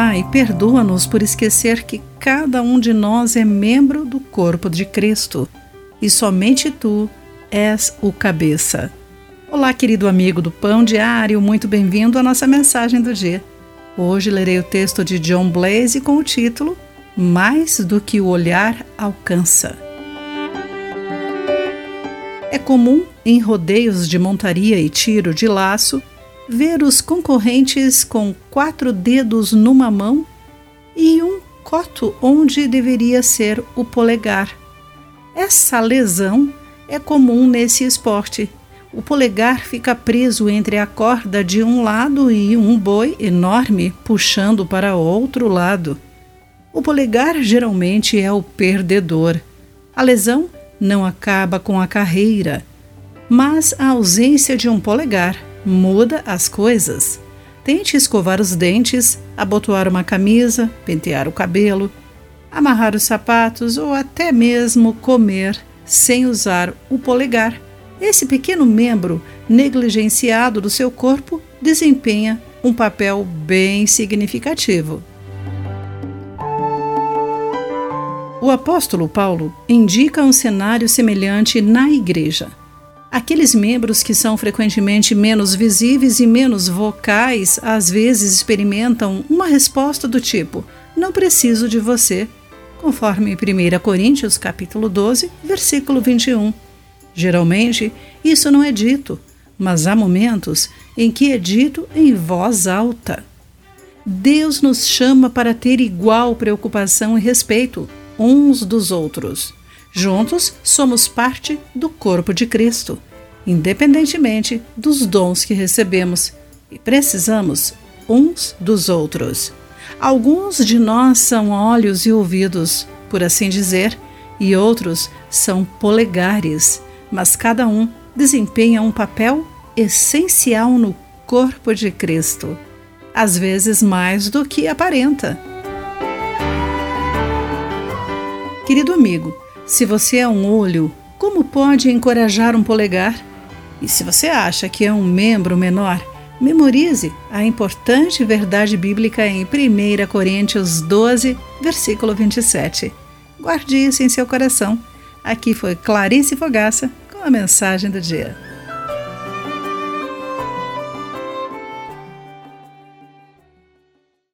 Pai, perdoa-nos por esquecer que cada um de nós é membro do corpo de Cristo e somente tu és o cabeça. Olá, querido amigo do Pão Diário, muito bem-vindo à nossa mensagem do dia. Hoje lerei o texto de John Blaze com o título Mais do que o olhar alcança. É comum, em rodeios de montaria e tiro de laço, ver os concorrentes com quatro dedos numa mão e um coto onde deveria ser o polegar. Essa lesão é comum nesse esporte. O polegar fica preso entre a corda de um lado e um boi enorme puxando para outro lado. O polegar geralmente é o perdedor. A lesão não acaba com a carreira, mas a ausência de um polegar muda as coisas. Tente escovar os dentes, abotoar uma camisa, pentear o cabelo, amarrar os sapatos ou até mesmo comer sem usar o polegar. Esse pequeno membro negligenciado do seu corpo desempenha um papel bem significativo. O apóstolo Paulo indica um cenário semelhante na igreja. Aqueles membros que são frequentemente menos visíveis e menos vocais às vezes experimentam uma resposta do tipo: "Não preciso de você", conforme 1 Coríntios capítulo 12, versículo 21. Geralmente, isso não é dito, mas há momentos em que é dito em voz alta. Deus nos chama para ter igual preocupação e respeito uns dos outros. Juntos somos parte do corpo de Cristo, independentemente dos dons que recebemos, e precisamos uns dos outros. Alguns de nós são olhos e ouvidos, por assim dizer, e outros são polegares, mas cada um desempenha um papel essencial no corpo de Cristo, às vezes mais do que aparenta. Querido amigo, se você é um olho, como pode encorajar um polegar? E se você acha que é um membro menor, memorize a importante verdade bíblica em 1 Coríntios 12, versículo 27. Guarde isso em seu coração. Aqui foi Clarice Fogaça com a mensagem do dia.